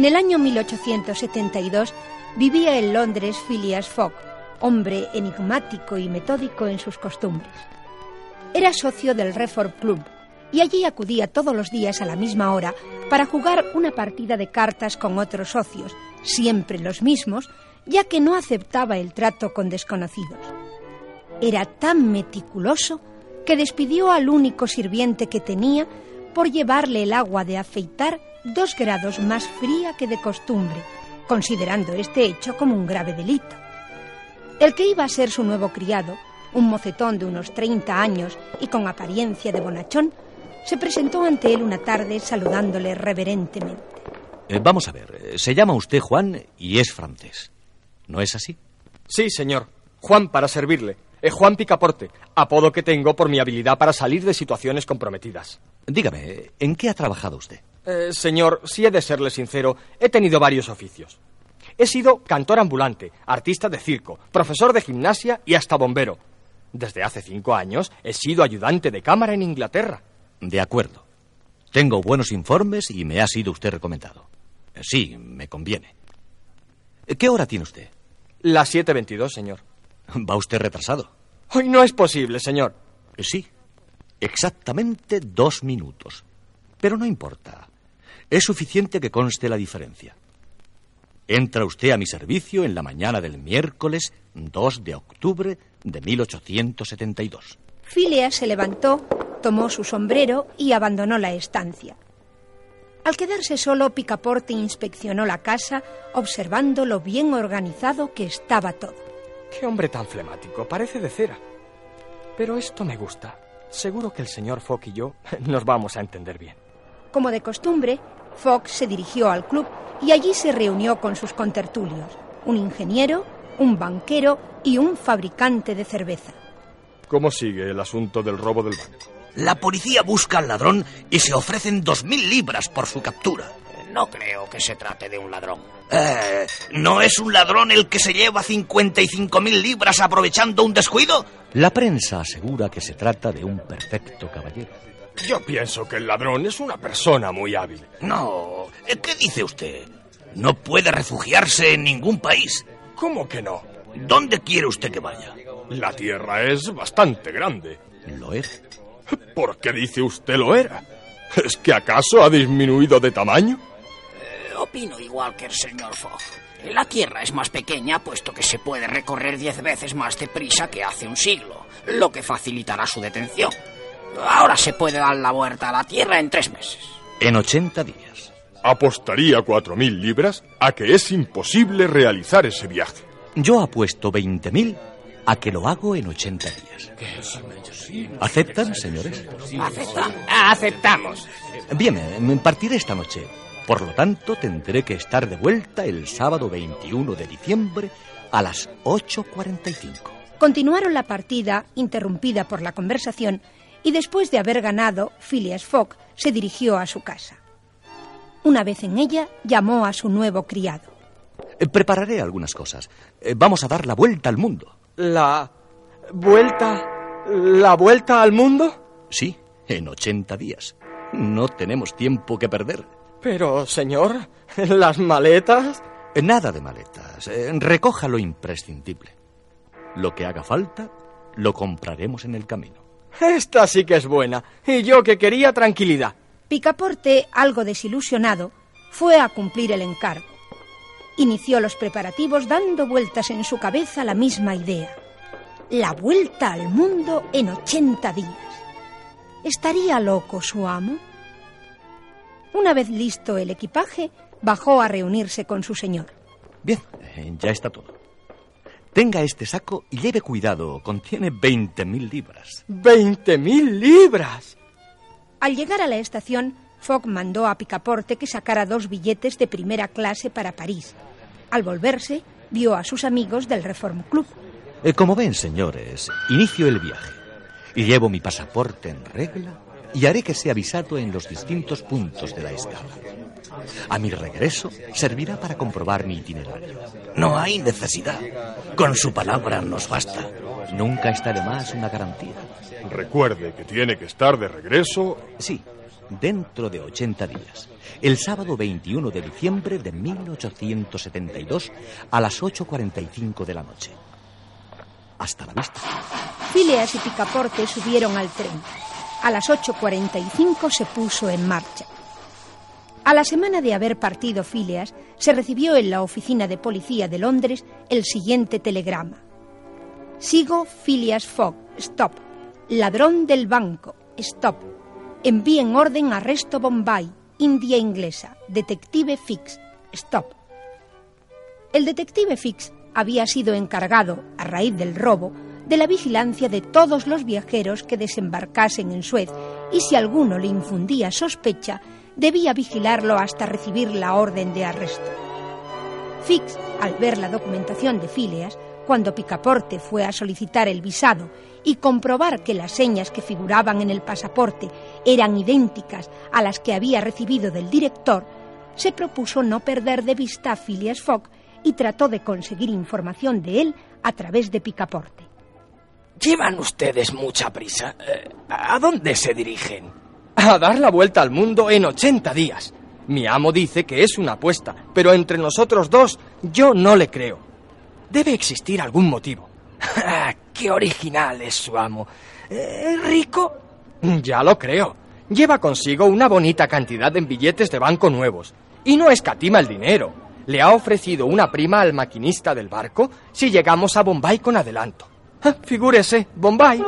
En el año 1872 vivía en Londres Phileas Fogg, hombre enigmático y metódico en sus costumbres. Era socio del Reform Club y allí acudía todos los días a la misma hora para jugar una partida de cartas con otros socios, siempre los mismos, ya que no aceptaba el trato con desconocidos. Era tan meticuloso que despidió al único sirviente que tenía por llevarle el agua de afeitar dos grados más fría que de costumbre, considerando este hecho como un grave delito. El que iba a ser su nuevo criado, un mocetón de unos 30 años y con apariencia de bonachón, se presentó ante él una tarde saludándole reverentemente. Eh, vamos a ver, eh, se llama usted Juan y es francés. ¿No es así? Sí, señor. Juan para servirle. Es Juan Picaporte, apodo que tengo por mi habilidad para salir de situaciones comprometidas. Dígame, ¿en qué ha trabajado usted? Eh, señor, si he de serle sincero, he tenido varios oficios. He sido cantor ambulante, artista de circo, profesor de gimnasia y hasta bombero. Desde hace cinco años he sido ayudante de cámara en Inglaterra. De acuerdo. Tengo buenos informes y me ha sido usted recomendado. Sí, me conviene. ¿Qué hora tiene usted? Las 7.22, señor. Va usted retrasado. Hoy no es posible, señor. Sí, exactamente dos minutos. Pero no importa. Es suficiente que conste la diferencia. Entra usted a mi servicio en la mañana del miércoles 2 de octubre de 1872. Phileas se levantó, tomó su sombrero y abandonó la estancia. Al quedarse solo, Picaporte inspeccionó la casa, observando lo bien organizado que estaba todo. Qué hombre tan flemático, parece de cera. Pero esto me gusta. Seguro que el señor Fogg y yo nos vamos a entender bien. Como de costumbre, Fogg se dirigió al club y allí se reunió con sus contertulios, un ingeniero, un banquero y un fabricante de cerveza. ¿Cómo sigue el asunto del robo del banco? La policía busca al ladrón y se ofrecen dos mil libras por su captura. No creo que se trate de un ladrón. Eh, ¿No es un ladrón el que se lleva 55 mil libras aprovechando un descuido? La prensa asegura que se trata de un perfecto caballero. Yo pienso que el ladrón es una persona muy hábil. No, ¿qué dice usted? No puede refugiarse en ningún país. ¿Cómo que no? ¿Dónde quiere usted que vaya? La tierra es bastante grande. Lo es. ¿Por qué dice usted lo era? ¿Es que acaso ha disminuido de tamaño? Eh, opino igual que el señor Fogg. La Tierra es más pequeña puesto que se puede recorrer diez veces más deprisa que hace un siglo, lo que facilitará su detención. Ahora se puede dar la vuelta a la Tierra en tres meses. En 80 días. Apostaría cuatro mil libras a que es imposible realizar ese viaje. Yo apuesto 20.000 a que lo hago en 80 días. ¿Aceptan, señores? ¿Acepta? Aceptamos. Bien, me partiré esta noche. Por lo tanto, tendré que estar de vuelta el sábado 21 de diciembre a las 8.45. Continuaron la partida, interrumpida por la conversación, y después de haber ganado, Phileas Fogg se dirigió a su casa. Una vez en ella, llamó a su nuevo criado. Eh, Prepararé algunas cosas. Eh, Vamos a dar la vuelta al mundo. ¿La vuelta... la vuelta al mundo? Sí, en 80 días. No tenemos tiempo que perder. Pero, señor, las maletas... Eh, Nada de maletas. Recoja lo imprescindible. Lo que haga falta, lo compraremos en el camino. Esta sí que es buena. Y yo que quería tranquilidad. Picaporte, algo desilusionado, fue a cumplir el encargo. Inició los preparativos dando vueltas en su cabeza la misma idea. La vuelta al mundo en 80 días. ¿Estaría loco su amo? Una vez listo el equipaje, bajó a reunirse con su señor. Bien, eh, ya está todo. Tenga este saco y lleve cuidado. Contiene 20.000 libras. ¡Veinte mil libras! Al llegar a la estación, Fogg mandó a Picaporte que sacara dos billetes de primera clase para París. Al volverse, vio a sus amigos del Reform Club. Eh, Como ven, señores, inicio el viaje. Y llevo mi pasaporte en regla y haré que sea avisado en los distintos puntos de la escala. A mi regreso servirá para comprobar mi itinerario. No hay necesidad. Con su palabra nos basta. Nunca está de más una garantía. Recuerde que tiene que estar de regreso. Sí, dentro de 80 días, el sábado 21 de diciembre de 1872 a las 8.45 de la noche. Hasta la vista. Phileas y Picaporte subieron al tren. A las 8.45 se puso en marcha. A la semana de haber partido Phileas, se recibió en la oficina de policía de Londres el siguiente telegrama. Sigo Phileas Fogg. Stop. Ladrón del banco. Stop. Envíen orden arresto Bombay, India inglesa. Detective Fix. Stop. El detective Fix había sido encargado, a raíz del robo, de la vigilancia de todos los viajeros que desembarcasen en Suez y si alguno le infundía sospecha, debía vigilarlo hasta recibir la orden de arresto. Fix, al ver la documentación de Phileas, cuando Picaporte fue a solicitar el visado y comprobar que las señas que figuraban en el pasaporte eran idénticas a las que había recibido del director, se propuso no perder de vista a Phileas Fogg y trató de conseguir información de él a través de Picaporte. Llevan ustedes mucha prisa. Eh, ¿A dónde se dirigen? A dar la vuelta al mundo en 80 días. Mi amo dice que es una apuesta, pero entre nosotros dos yo no le creo. Debe existir algún motivo. Ah, ¡Qué original es su amo! Eh, ¿Rico? Ya lo creo. Lleva consigo una bonita cantidad en billetes de banco nuevos. Y no escatima el dinero. Le ha ofrecido una prima al maquinista del barco si llegamos a Bombay con adelanto. Ah, Figúrese, Bombay.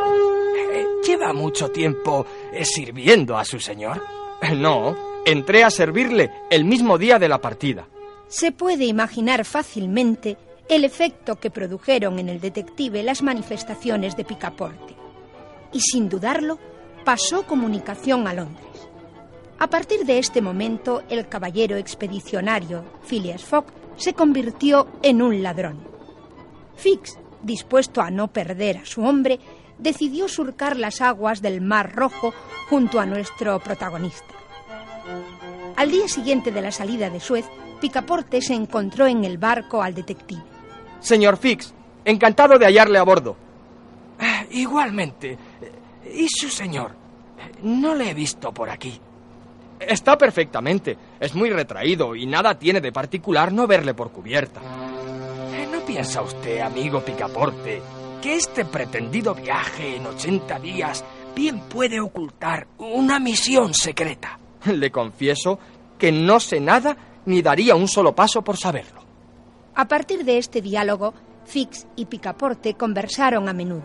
Eh, ¿Lleva mucho tiempo eh, sirviendo a su señor? No, entré a servirle el mismo día de la partida. Se puede imaginar fácilmente el efecto que produjeron en el detective las manifestaciones de Picaporte. Y sin dudarlo, pasó comunicación a Londres. A partir de este momento, el caballero expedicionario Phileas Fogg se convirtió en un ladrón. Fix, dispuesto a no perder a su hombre, decidió surcar las aguas del Mar Rojo junto a nuestro protagonista. Al día siguiente de la salida de Suez, Picaporte se encontró en el barco al detective. Señor Fix, encantado de hallarle a bordo. Ah, igualmente. ¿Y su señor? No le he visto por aquí. Está perfectamente. Es muy retraído y nada tiene de particular no verle por cubierta. ¿No piensa usted, amigo Picaporte, que este pretendido viaje en 80 días bien puede ocultar una misión secreta? Le confieso que no sé nada ni daría un solo paso por saberlo. A partir de este diálogo, Fix y Picaporte conversaron a menudo.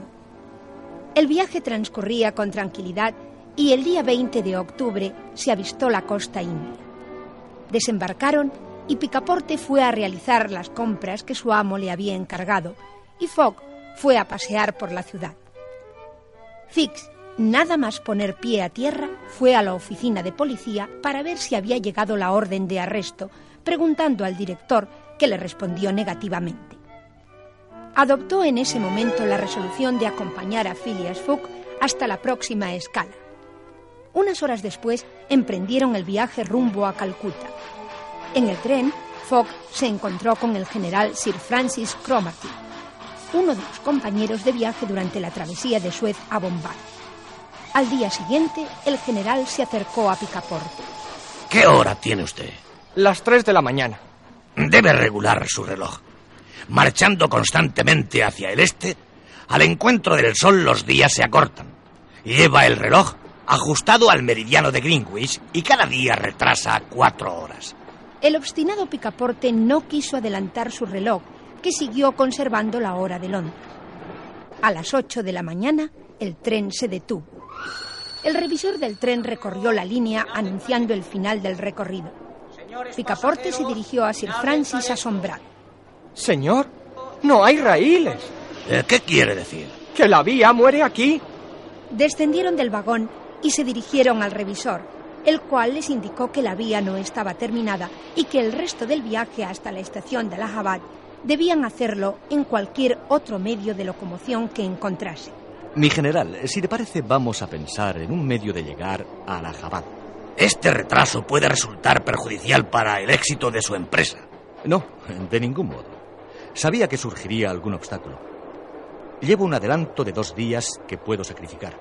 El viaje transcurría con tranquilidad y el día 20 de octubre se avistó la costa india. Desembarcaron y Picaporte fue a realizar las compras que su amo le había encargado y Fogg fue a pasear por la ciudad. Fix, nada más poner pie a tierra, fue a la oficina de policía para ver si había llegado la orden de arresto, preguntando al director que le respondió negativamente. Adoptó en ese momento la resolución de acompañar a Phileas Fogg hasta la próxima escala. Unas horas después emprendieron el viaje rumbo a Calcuta. En el tren, Fogg se encontró con el general Sir Francis Cromarty, uno de los compañeros de viaje durante la travesía de Suez a Bombay. Al día siguiente, el general se acercó a Picaporte. ¿Qué hora tiene usted? Las tres de la mañana. Debe regular su reloj. Marchando constantemente hacia el este, al encuentro del sol los días se acortan. Lleva el reloj ajustado al meridiano de Greenwich y cada día retrasa cuatro horas. El obstinado Picaporte no quiso adelantar su reloj, que siguió conservando la hora de Londres. A las ocho de la mañana, el tren se detuvo. El revisor del tren recorrió la línea anunciando el final del recorrido. Picaporte se dirigió a Sir Francis asombrado. Señor, no hay raíles. Eh, ¿Qué quiere decir? Que la vía muere aquí. Descendieron del vagón y se dirigieron al revisor, el cual les indicó que la vía no estaba terminada y que el resto del viaje hasta la estación de Allahabad debían hacerlo en cualquier otro medio de locomoción que encontrase. Mi general, si le parece, vamos a pensar en un medio de llegar a Allahabad. Este retraso puede resultar perjudicial para el éxito de su empresa. No, de ningún modo. Sabía que surgiría algún obstáculo. Llevo un adelanto de dos días que puedo sacrificar.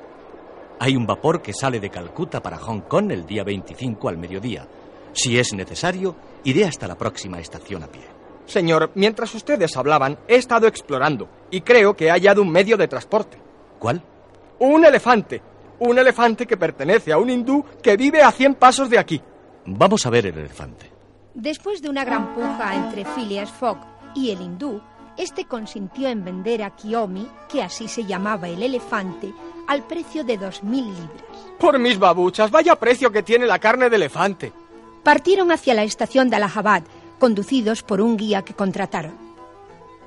Hay un vapor que sale de Calcuta para Hong Kong el día 25 al mediodía. Si es necesario, iré hasta la próxima estación a pie. Señor, mientras ustedes hablaban, he estado explorando y creo que he hallado un medio de transporte. ¿Cuál? Un elefante. Un elefante que pertenece a un hindú que vive a 100 pasos de aquí. Vamos a ver el elefante. Después de una gran puja entre Phileas Fogg y el hindú, este consintió en vender a Kiyomi, que así se llamaba el elefante, al precio de dos mil libras. Por mis babuchas, vaya precio que tiene la carne de elefante. Partieron hacia la estación de Allahabad, conducidos por un guía que contrataron.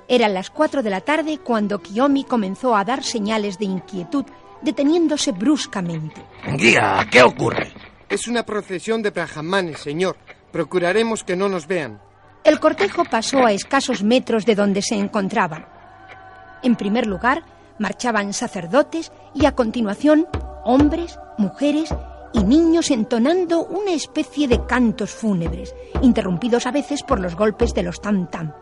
Eran las cuatro de la tarde cuando Kiyomi comenzó a dar señales de inquietud, deteniéndose bruscamente. Guía, ¿qué ocurre? Es una procesión de brahmanes, señor. Procuraremos que no nos vean. El cortejo pasó a escasos metros de donde se encontraban. En primer lugar, marchaban sacerdotes y a continuación hombres, mujeres y niños entonando una especie de cantos fúnebres, interrumpidos a veces por los golpes de los tam-tam.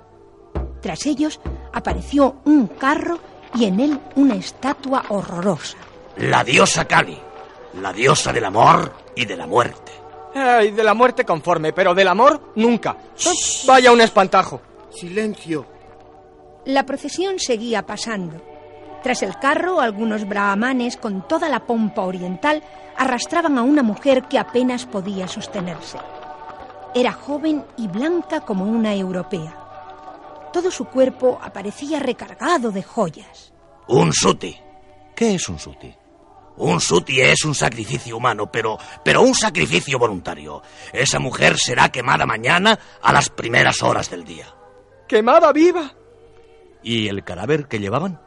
Tras ellos apareció un carro y en él una estatua horrorosa. La diosa Kali, la diosa del amor y de la muerte. Ay, de la muerte conforme, pero del amor nunca. Vaya un espantajo. Silencio. La procesión seguía pasando. Tras el carro, algunos brahmanes con toda la pompa oriental arrastraban a una mujer que apenas podía sostenerse. Era joven y blanca como una europea. Todo su cuerpo aparecía recargado de joyas. Un suti. ¿Qué es un suti? Un suti es un sacrificio humano, pero, pero un sacrificio voluntario. Esa mujer será quemada mañana a las primeras horas del día. ¡Quemada viva! ¿Y el cadáver que llevaban?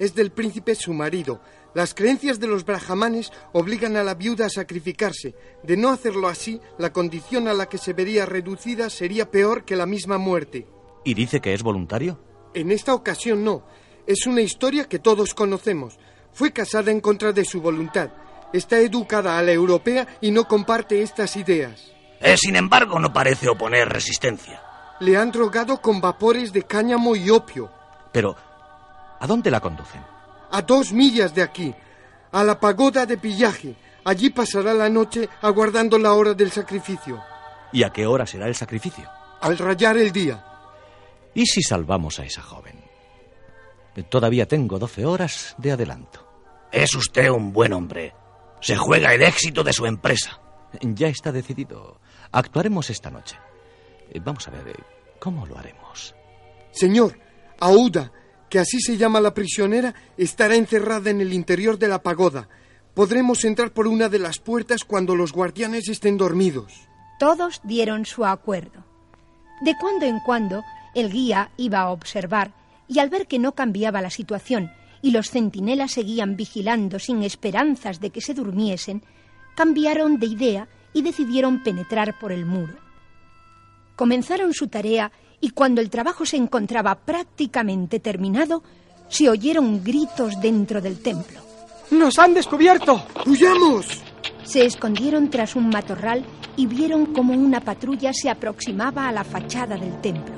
Es del príncipe su marido. Las creencias de los brahmanes obligan a la viuda a sacrificarse. De no hacerlo así, la condición a la que se vería reducida sería peor que la misma muerte. ¿Y dice que es voluntario? En esta ocasión no. Es una historia que todos conocemos. Fue casada en contra de su voluntad. Está educada a la europea y no comparte estas ideas. Eh, sin embargo, no parece oponer resistencia. Le han drogado con vapores de cáñamo y opio. Pero, ¿a dónde la conducen? A dos millas de aquí, a la pagoda de pillaje. Allí pasará la noche aguardando la hora del sacrificio. ¿Y a qué hora será el sacrificio? Al rayar el día. ¿Y si salvamos a esa joven? Todavía tengo doce horas de adelanto. Es usted un buen hombre. Se juega el éxito de su empresa. Ya está decidido. Actuaremos esta noche. Eh, Vamos a ver, eh, ¿cómo lo haremos? Señor, Aouda, que así se llama la prisionera, estará encerrada en el interior de la pagoda. Podremos entrar por una de las puertas cuando los guardianes estén dormidos. Todos dieron su acuerdo. De cuando en cuando, el guía iba a observar y al ver que no cambiaba la situación y los centinelas seguían vigilando sin esperanzas de que se durmiesen, cambiaron de idea y decidieron penetrar por el muro. Comenzaron su tarea y cuando el trabajo se encontraba prácticamente terminado, se oyeron gritos dentro del templo. ¡Nos han descubierto! ¡Huyamos! Se escondieron tras un matorral y vieron cómo una patrulla se aproximaba a la fachada del templo.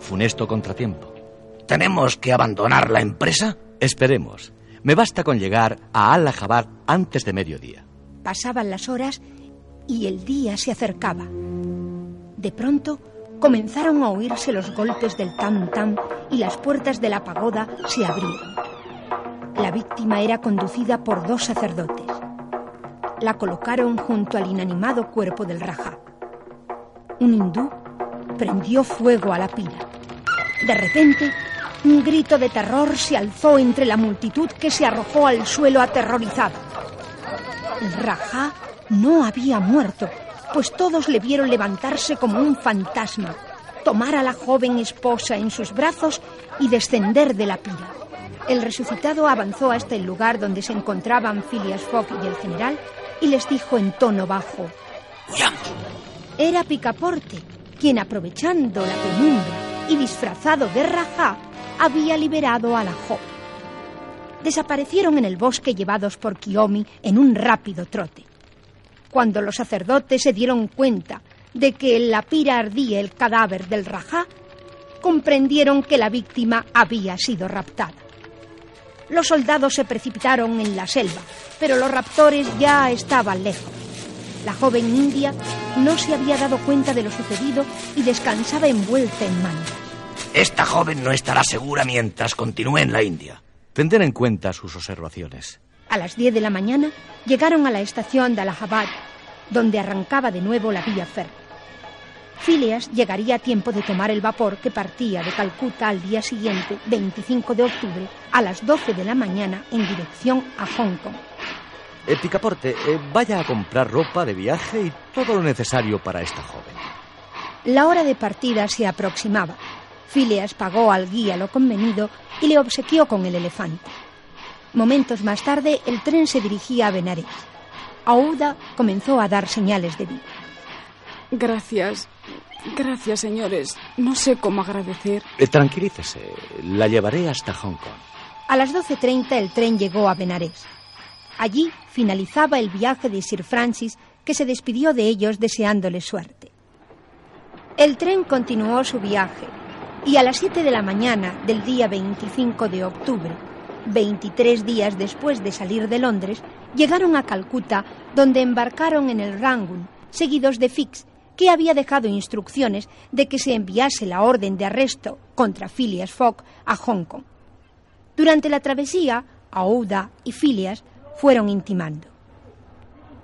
Funesto contratiempo. ¿Tenemos que abandonar la empresa? Esperemos. Me basta con llegar a Allahabad antes de mediodía. Pasaban las horas y el día se acercaba. De pronto comenzaron a oírse los golpes del tam-tam y las puertas de la pagoda se abrieron. La víctima era conducida por dos sacerdotes. La colocaron junto al inanimado cuerpo del Raja. Un hindú prendió fuego a la pira. De repente, un grito de terror se alzó entre la multitud que se arrojó al suelo aterrorizada. El Rajá no había muerto, pues todos le vieron levantarse como un fantasma, tomar a la joven esposa en sus brazos y descender de la pira. El resucitado avanzó hasta el lugar donde se encontraban Phileas Fogg y el general y les dijo en tono bajo: ¡Huyamos! Era Picaporte, quien aprovechando la penumbra y disfrazado de Rajá había liberado a la joven. Desaparecieron en el bosque llevados por Kiyomi en un rápido trote. Cuando los sacerdotes se dieron cuenta de que en la pira ardía el cadáver del Rajá, comprendieron que la víctima había sido raptada. los soldados se precipitaron en la selva, pero los raptores ya estaban lejos. La joven india no se había dado cuenta de lo sucedido y descansaba envuelta en mantas. Esta joven no estará segura mientras continúe en la India. Tendré en cuenta sus observaciones. A las 10 de la mañana llegaron a la estación de Allahabad, donde arrancaba de nuevo la vía férrea. Phileas llegaría a tiempo de tomar el vapor que partía de Calcuta al día siguiente, 25 de octubre, a las 12 de la mañana en dirección a Hong Kong. Eh, Picaporte, eh, vaya a comprar ropa de viaje y todo lo necesario para esta joven. La hora de partida se aproximaba. Phileas pagó al guía lo convenido y le obsequió con el elefante. Momentos más tarde, el tren se dirigía a Benares. Aouda comenzó a dar señales de vida. Gracias. Gracias, señores. No sé cómo agradecer. Eh, tranquilícese, la llevaré hasta Hong Kong. A las 12.30 el tren llegó a Benares. Allí finalizaba el viaje de Sir Francis, que se despidió de ellos deseándoles suerte. El tren continuó su viaje y a las 7 de la mañana del día 25 de octubre, 23 días después de salir de Londres, llegaron a Calcuta, donde embarcaron en el Rangoon, seguidos de Fix, que había dejado instrucciones de que se enviase la orden de arresto contra Phileas Fogg a Hong Kong. Durante la travesía, Aouda y Phileas fueron intimando.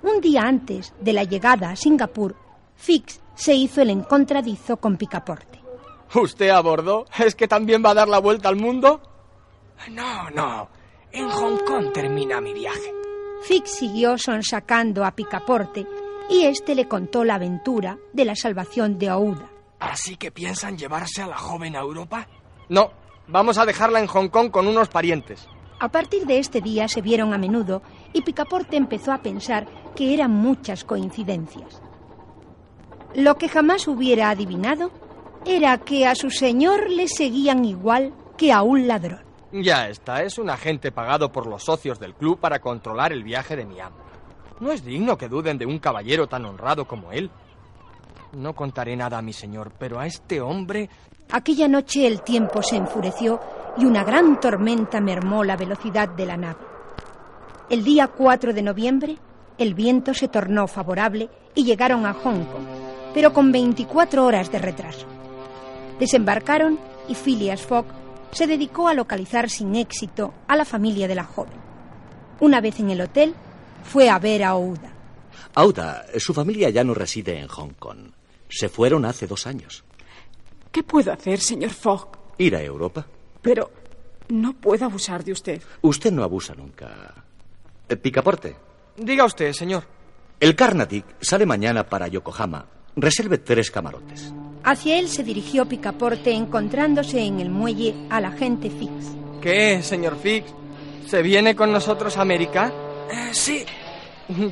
Un día antes de la llegada a Singapur, Fix se hizo el encontradizo con Picaporte. ¿Usted a bordo? ¿Es que también va a dar la vuelta al mundo? No, no. En Hong Kong termina mi viaje. Fix siguió sonsacando a Picaporte y éste le contó la aventura de la salvación de Aouda. ¿Así que piensan llevarse a la joven a Europa? No, vamos a dejarla en Hong Kong con unos parientes. A partir de este día se vieron a menudo y Picaporte empezó a pensar que eran muchas coincidencias. Lo que jamás hubiera adivinado era que a su señor le seguían igual que a un ladrón. Ya está, es un agente pagado por los socios del club para controlar el viaje de mi amo. No es digno que duden de un caballero tan honrado como él. No contaré nada a mi señor, pero a este hombre... Aquella noche el tiempo se enfureció y una gran tormenta mermó la velocidad de la nave. El día 4 de noviembre, el viento se tornó favorable y llegaron a Hong Kong, pero con 24 horas de retraso. Desembarcaron y Phileas Fogg se dedicó a localizar sin éxito a la familia de la joven. Una vez en el hotel, fue a ver a Ouda. Auda, su familia ya no reside en Hong Kong. Se fueron hace dos años. ¿Qué puedo hacer, señor Fogg? Ir a Europa. Pero no puedo abusar de usted. Usted no abusa nunca. Eh, Picaporte, Diga usted, señor. el Carnatic sale mañana para Yokohama. Reserve tres camarotes. Hacia él se dirigió Picaporte encontrándose en el muelle al agente Fix. ¿Qué, señor Fix? ¿Se viene con nosotros a América? Eh, sí.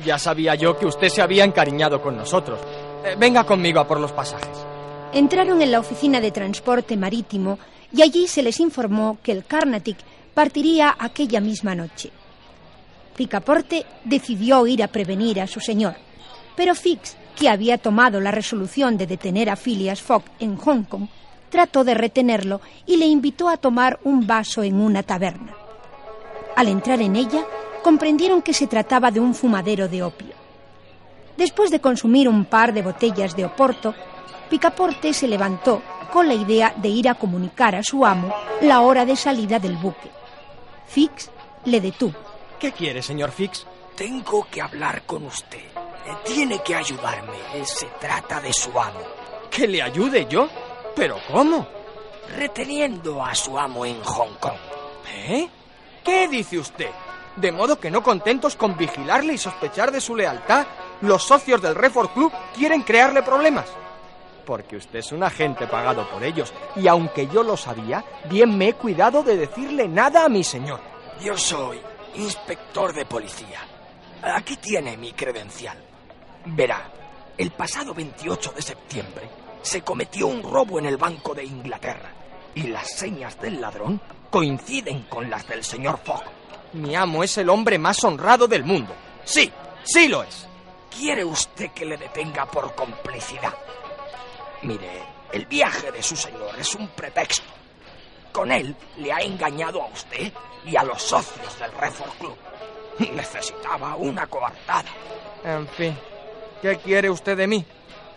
Ya sabía yo que usted se había encariñado con nosotros. Eh, venga conmigo a por los pasajes. Entraron en la oficina de transporte marítimo y allí se les informó que el Carnatic partiría aquella misma noche. Picaporte decidió ir a prevenir a su señor, pero Fix, que había tomado la resolución de detener a Phileas Fogg en Hong Kong, trató de retenerlo y le invitó a tomar un vaso en una taberna. Al entrar en ella, comprendieron que se trataba de un fumadero de opio. Después de consumir un par de botellas de Oporto, Picaporte se levantó con la idea de ir a comunicar a su amo la hora de salida del buque. Fix le detuvo. ¿Qué quiere, señor Fix? Tengo que hablar con usted. Tiene que ayudarme. Se trata de su amo. ¿Que le ayude yo? ¿Pero cómo? Reteniendo a su amo en Hong Kong. ¿Eh? ¿Qué dice usted? De modo que no contentos con vigilarle y sospechar de su lealtad, los socios del Reform Club quieren crearle problemas. Porque usted es un agente pagado por ellos, y aunque yo lo sabía, bien me he cuidado de decirle nada a mi señor. Yo soy inspector de policía. Aquí tiene mi credencial. Verá, el pasado 28 de septiembre se cometió un robo en el Banco de Inglaterra y las señas del ladrón coinciden con las del señor Fogg. Mi amo es el hombre más honrado del mundo. Sí, sí lo es. ¿Quiere usted que le detenga por complicidad? Mire, el viaje de su señor es un pretexto. con él le ha engañado a usted y a los socios del Refor Club. Necesitaba una coartada. En fin, ¿qué quiere usted de mí?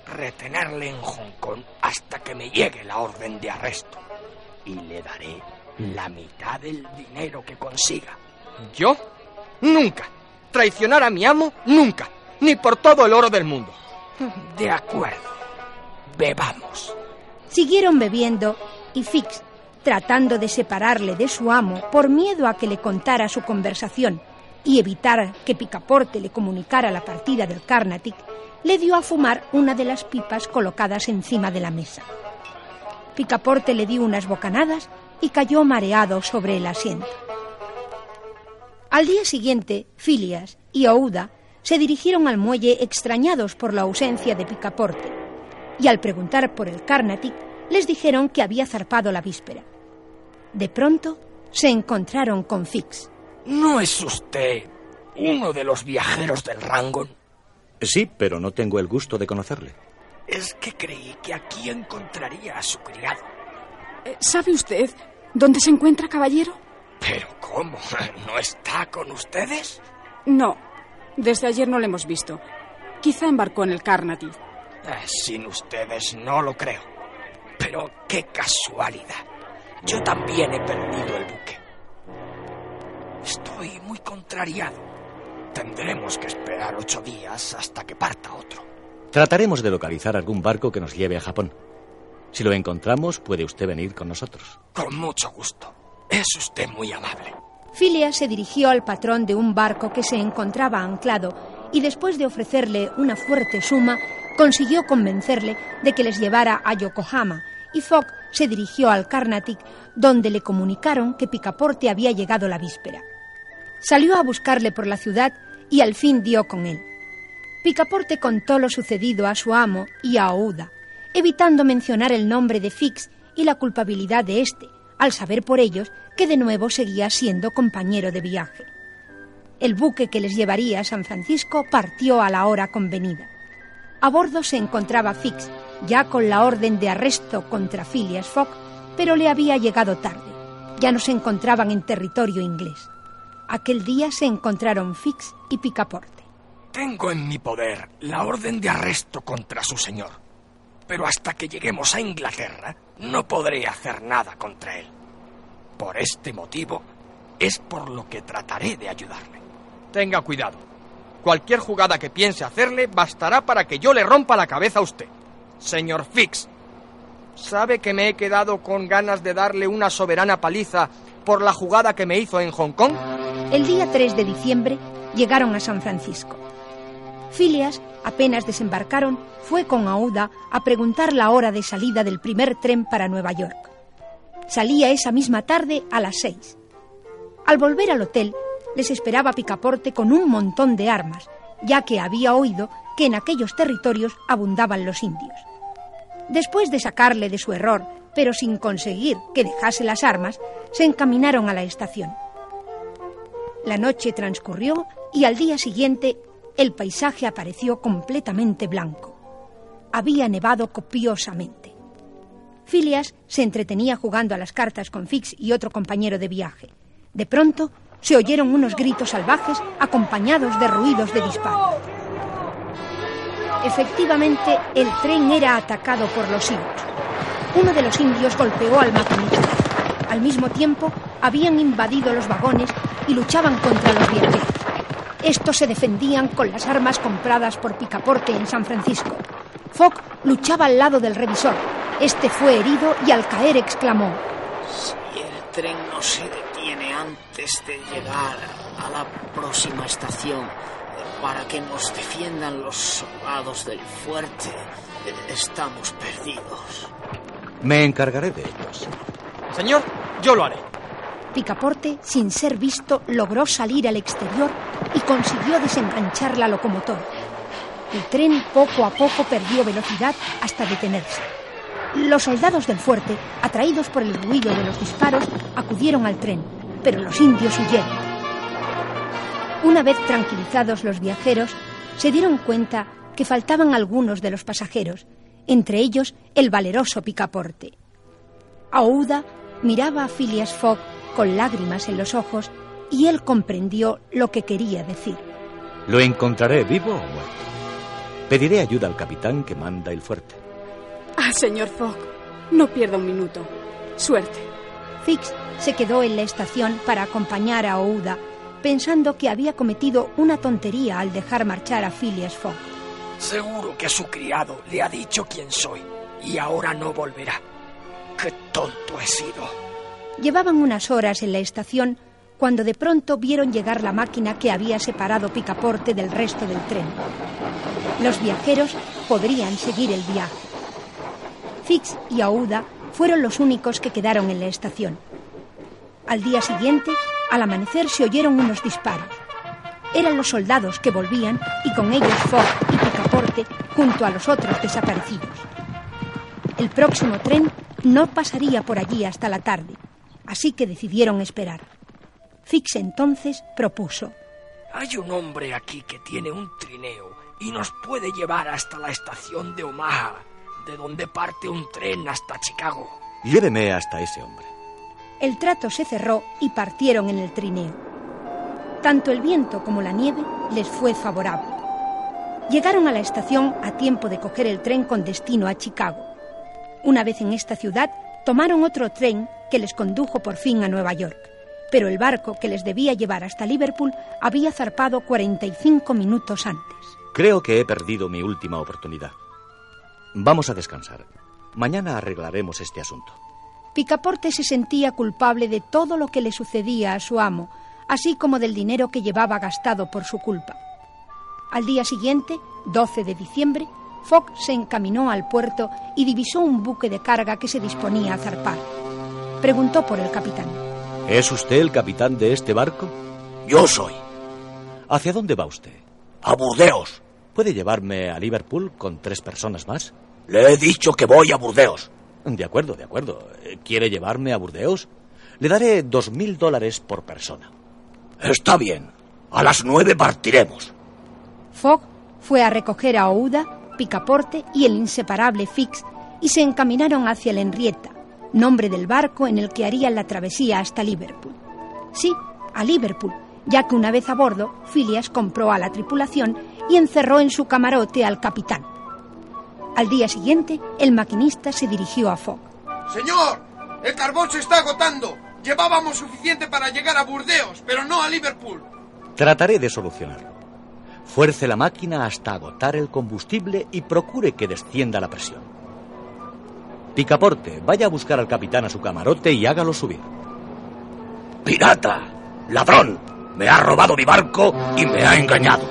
Retenerle en Hong Kong hasta que me llegue la orden de arresto. Y le daré la mitad del dinero que consiga. ¿Yo? Nunca. Traicionar a mi amo, nunca. Ni por todo el oro del mundo. De acuerdo. Bebamos. Siguieron bebiendo y Fix, tratando de separarle de su amo por miedo a que le contara su conversación y evitar que Picaporte le comunicara la partida del Carnatic, le dio a fumar una de las pipas colocadas encima de la mesa. Picaporte le dio unas bocanadas y cayó mareado sobre el asiento. Al día siguiente, Filias y Ouda se dirigieron al muelle extrañados por la ausencia de Picaporte, y al preguntar por el Carnatic, les dijeron que había zarpado la víspera. De pronto, se encontraron con Fix. ¿No es usted uno de los viajeros del Rangon? Sí, pero no tengo el gusto de conocerle. Es que creí que aquí encontraría a su criado. Eh, ¿Sabe usted dónde se encuentra, caballero? ¿Pero cómo? ¿No está con ustedes? No, desde ayer no lo hemos visto. Quizá embarcó en el Carnatic. Eh, sin ustedes no lo creo. Pero qué casualidad. Yo también he perdido el buque. Estoy muy contrariado. Tendremos que esperar ocho días hasta que parta otro. Trataremos de localizar algún barco que nos lleve a Japón. Si lo encontramos, puede usted venir con nosotros. Con mucho gusto. Es usted muy amable. Phileas se dirigió al patrón de un barco que se encontraba anclado y después de ofrecerle una fuerte suma, consiguió convencerle de que les llevara a Yokohama y Fogg se dirigió al Carnatic, donde le comunicaron que Picaporte había llegado la víspera. Salió a buscarle por la ciudad y al fin dio con él. Picaporte contó lo sucedido a su amo y a Ouda, evitando mencionar el nombre de Fix y la culpabilidad de éste, al saber por ellos que de nuevo seguía siendo compañero de viaje. El buque que les llevaría a San Francisco partió a la hora convenida. A bordo se encontraba Fix, ya con la orden de arresto contra Phileas Fogg, pero le había llegado tarde. Ya no se encontraban en territorio inglés. Aquel día se encontraron Fix y Picaporte. Tengo en mi poder la orden de arresto contra su señor, pero hasta que lleguemos a Inglaterra no podré hacer nada contra él. Por este motivo es por lo que trataré de ayudarle. Tenga cuidado. Cualquier jugada que piense hacerle bastará para que yo le rompa la cabeza a usted. Señor Fix, ¿sabe que me he quedado con ganas de darle una soberana paliza por la jugada que me hizo en Hong Kong? El día 3 de diciembre llegaron a San Francisco. Phileas, apenas desembarcaron, fue con Aouda a preguntar la hora de salida del primer tren para Nueva York. Salía esa misma tarde a las seis. Al volver al hotel, les esperaba Picaporte con un montón de armas, ya que había oído que en aquellos territorios abundaban los indios. Después de sacarle de su error, pero sin conseguir que dejase las armas, se encaminaron a la estación. La noche transcurrió y al día siguiente el paisaje apareció completamente blanco. Había nevado copiosamente. Phileas se entretenía jugando a las cartas con Fix y otro compañero de viaje. De pronto se oyeron unos gritos salvajes acompañados de ruidos de disparos. Efectivamente, el tren era atacado por los indios. Uno de los indios golpeó al maquinista. Al mismo tiempo, habían invadido los vagones y luchaban contra los viajeros. Estos se defendían con las armas compradas por Picaporte en San Francisco. Fogg luchaba al lado del revisor. Este fue herido y al caer exclamó: Si el tren no se detiene antes de llegar a la próxima estación, para que nos defiendan los soldados del fuerte, estamos perdidos. Me encargaré de ellos. Señor, yo lo haré. Picaporte, sin ser visto, logró salir al exterior y consiguió desenganchar la locomotora. El tren poco a poco perdió velocidad hasta detenerse. Los soldados del fuerte, atraídos por el ruido de los disparos, acudieron al tren, pero los indios huyeron. Una vez tranquilizados los viajeros, se dieron cuenta que faltaban algunos de los pasajeros, entre ellos el valeroso Picaporte. Aouda miraba a Phileas Fogg con lágrimas en los ojos y él comprendió lo que quería decir. Lo encontraré vivo o muerto. Pediré ayuda al capitán que manda el fuerte. Ah, señor Fogg, no pierda un minuto. Suerte. Fix se quedó en la estación para acompañar a Ouda, pensando que había cometido una tontería al dejar marchar a Phileas Fogg. Seguro que su criado le ha dicho quién soy y ahora no volverá. ¡Qué tonto he sido! Llevaban unas horas en la estación cuando de pronto vieron llegar la máquina que había separado Picaporte del resto del tren. Los viajeros podrían seguir el viaje. Fix y Aouda fueron los únicos que quedaron en la estación. Al día siguiente, al amanecer, se oyeron unos disparos. Eran los soldados que volvían y con ellos Fogg y Junto a los otros desaparecidos. El próximo tren no pasaría por allí hasta la tarde, así que decidieron esperar. Fix entonces propuso. Hay un hombre aquí que tiene un trineo y nos puede llevar hasta la estación de Omaha, de donde parte un tren hasta Chicago. Lléveme hasta ese hombre. El trato se cerró y partieron en el trineo. Tanto el viento como la nieve les fue favorable. Llegaron a la estación a tiempo de coger el tren con destino a Chicago. Una vez en esta ciudad, tomaron otro tren que les condujo por fin a Nueva York. Pero el barco que les debía llevar hasta Liverpool había zarpado 45 minutos antes. Creo que he perdido mi última oportunidad. Vamos a descansar. Mañana arreglaremos este asunto. Picaporte se sentía culpable de todo lo que le sucedía a su amo, así como del dinero que llevaba gastado por su culpa. Al día siguiente, 12 de diciembre, Fogg se encaminó al puerto y divisó un buque de carga que se disponía a zarpar. Preguntó por el capitán. ¿Es usted el capitán de este barco? Yo soy. ¿Hacia dónde va usted? A Burdeos. ¿Puede llevarme a Liverpool con tres personas más? Le he dicho que voy a Burdeos. De acuerdo, de acuerdo. ¿Quiere llevarme a Burdeos? Le daré dos mil dólares por persona. Está bien. A las nueve partiremos. Fogg fue a recoger a Ouda, Picaporte y el inseparable Fix y se encaminaron hacia la Henrietta, nombre del barco en el que harían la travesía hasta Liverpool. Sí, a Liverpool, ya que una vez a bordo, Phileas compró a la tripulación y encerró en su camarote al capitán. Al día siguiente, el maquinista se dirigió a Fogg. Señor, el carbón se está agotando. Llevábamos suficiente para llegar a Burdeos, pero no a Liverpool. Trataré de solucionarlo. Fuerce la máquina hasta agotar el combustible y procure que descienda la presión. Picaporte, vaya a buscar al capitán a su camarote y hágalo subir. ¡Pirata! ¡Ladrón! Me ha robado mi barco y me ha engañado.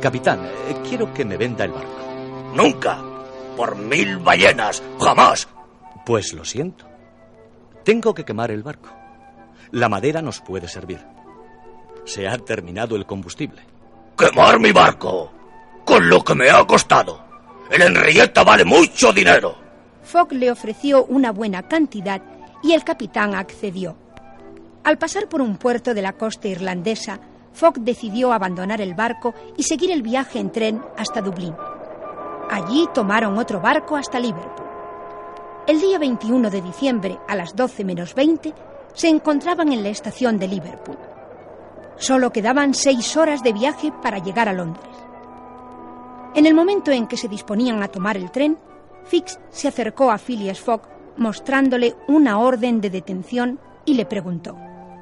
Capitán, eh, quiero que me venda el barco. Nunca. Por mil ballenas. Jamás. Pues lo siento. Tengo que quemar el barco. La madera nos puede servir. Se ha terminado el combustible. ¡Quemar mi barco! Con lo que me ha costado. El Henrietta vale mucho dinero. Fogg le ofreció una buena cantidad y el capitán accedió. Al pasar por un puerto de la costa irlandesa, Fogg decidió abandonar el barco y seguir el viaje en tren hasta Dublín. Allí tomaron otro barco hasta Liverpool. El día 21 de diciembre, a las 12 menos 20, se encontraban en la estación de Liverpool. Solo quedaban seis horas de viaje para llegar a Londres. En el momento en que se disponían a tomar el tren, Fix se acercó a Phileas Fogg mostrándole una orden de detención y le preguntó.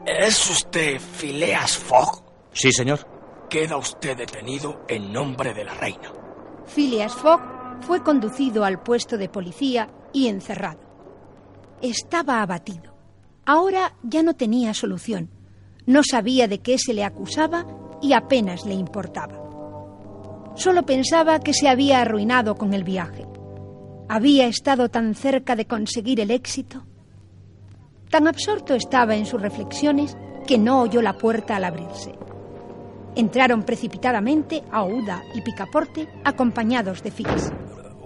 ¿Es usted Phileas Fogg? Sí, señor. Queda usted detenido en nombre de la reina. Phileas Fogg fue conducido al puesto de policía y encerrado. Estaba abatido. Ahora ya no tenía solución. No sabía de qué se le acusaba y apenas le importaba. Solo pensaba que se había arruinado con el viaje. Había estado tan cerca de conseguir el éxito. Tan absorto estaba en sus reflexiones que no oyó la puerta al abrirse. Entraron precipitadamente Aouda y Picaporte acompañados de Fix.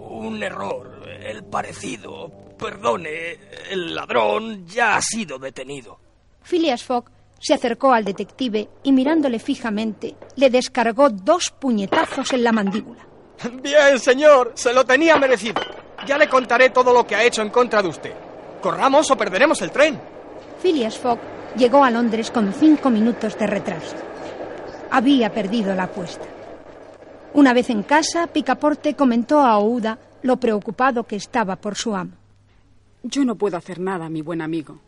Un error, el parecido. Perdone, el ladrón ya ha sido detenido. Phileas Fogg se acercó al detective y mirándole fijamente le descargó dos puñetazos en la mandíbula. Bien, señor, se lo tenía merecido. Ya le contaré todo lo que ha hecho en contra de usted. Corramos o perderemos el tren. Phileas Fogg llegó a Londres con cinco minutos de retraso. Había perdido la apuesta. Una vez en casa, Picaporte comentó a Ouda lo preocupado que estaba por su amo. Yo no puedo hacer nada, mi buen amigo.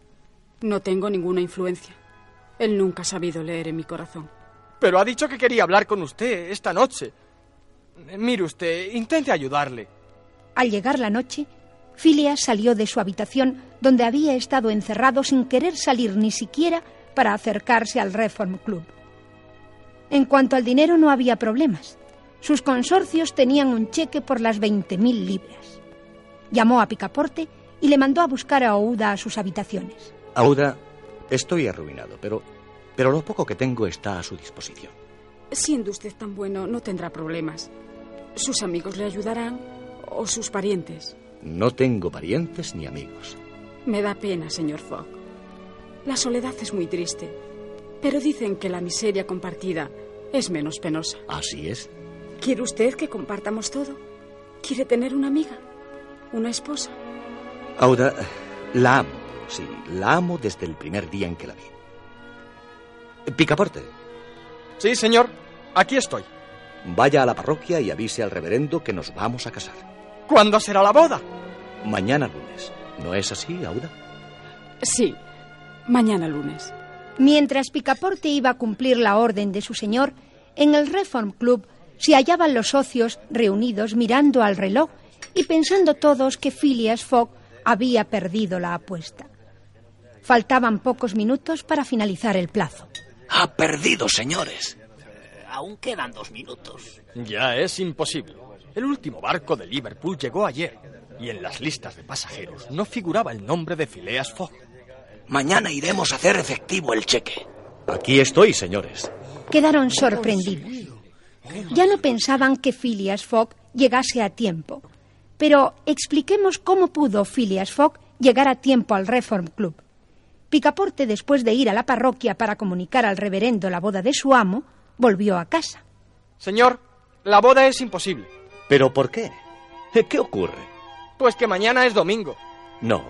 No tengo ninguna influencia. Él nunca ha sabido leer en mi corazón. Pero ha dicho que quería hablar con usted esta noche. Mire usted, intente ayudarle. Al llegar la noche, Phileas salió de su habitación donde había estado encerrado sin querer salir ni siquiera para acercarse al Reform Club. En cuanto al dinero no había problemas. Sus consorcios tenían un cheque por las 20.000 libras. Llamó a Picaporte y le mandó a buscar a Ouda a sus habitaciones. Auda, estoy arruinado, pero, pero lo poco que tengo está a su disposición. Siendo usted tan bueno, no tendrá problemas. Sus amigos le ayudarán o sus parientes. No tengo parientes ni amigos. Me da pena, señor Fogg. La soledad es muy triste, pero dicen que la miseria compartida es menos penosa. Así es. ¿Quiere usted que compartamos todo? ¿Quiere tener una amiga? ¿Una esposa? Auda, la amo, sí, la amo desde el primer día en que la vi. Picaporte, Sí, señor. Aquí estoy. vaya a la parroquia y avise al reverendo que nos vamos a casar. ¿Cuándo será la boda? Mañana lunes. ¿No es así, Auda? Sí, mañana lunes. Mientras Picaporte iba a cumplir la orden de su señor, en el Reform Club se hallaban los socios reunidos mirando al reloj y pensando todos que Phileas Fogg había perdido la apuesta. Faltaban pocos minutos para finalizar el plazo. Ha perdido, señores. Aún quedan dos minutos. Ya es imposible. El último barco de Liverpool llegó ayer y en las listas de pasajeros no figuraba el nombre de Phileas Fogg. Mañana iremos a hacer efectivo el cheque. Aquí estoy, señores. Quedaron sorprendidos. Ya no pensaban que Phileas Fogg llegase a tiempo. Pero expliquemos cómo pudo Phileas Fogg llegar a tiempo al Reform Club. Picaporte, después de ir a la parroquia para comunicar al reverendo la boda de su amo, volvió a casa. Señor, la boda es imposible. ¿Pero por qué? ¿Qué ocurre? Pues que mañana es domingo. No,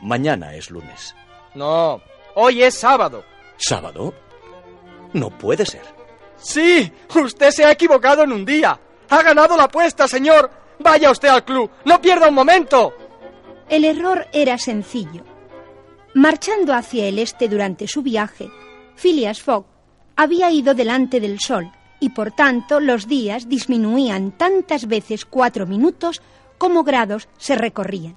mañana es lunes. No, hoy es sábado. ¿Sábado? No puede ser. Sí, usted se ha equivocado en un día. Ha ganado la apuesta, señor. Vaya usted al club. No pierda un momento. El error era sencillo. Marchando hacia el este durante su viaje, Phileas Fogg había ido delante del sol y por tanto los días disminuían tantas veces cuatro minutos como grados se recorrían.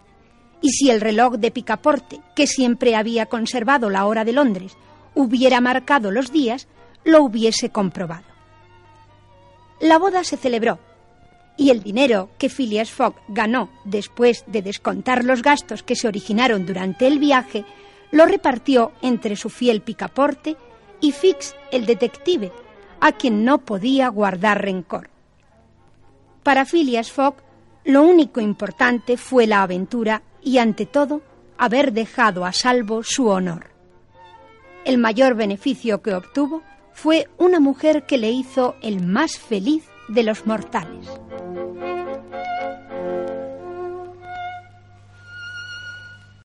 Y si el reloj de Picaporte, que siempre había conservado la hora de Londres, hubiera marcado los días, lo hubiese comprobado. La boda se celebró y el dinero que Phileas Fogg ganó después de descontar los gastos que se originaron durante el viaje lo repartió entre su fiel Picaporte y Fix, el detective, a quien no podía guardar rencor. Para Phileas Fogg, lo único importante fue la aventura y, ante todo, haber dejado a salvo su honor. El mayor beneficio que obtuvo fue una mujer que le hizo el más feliz de los mortales.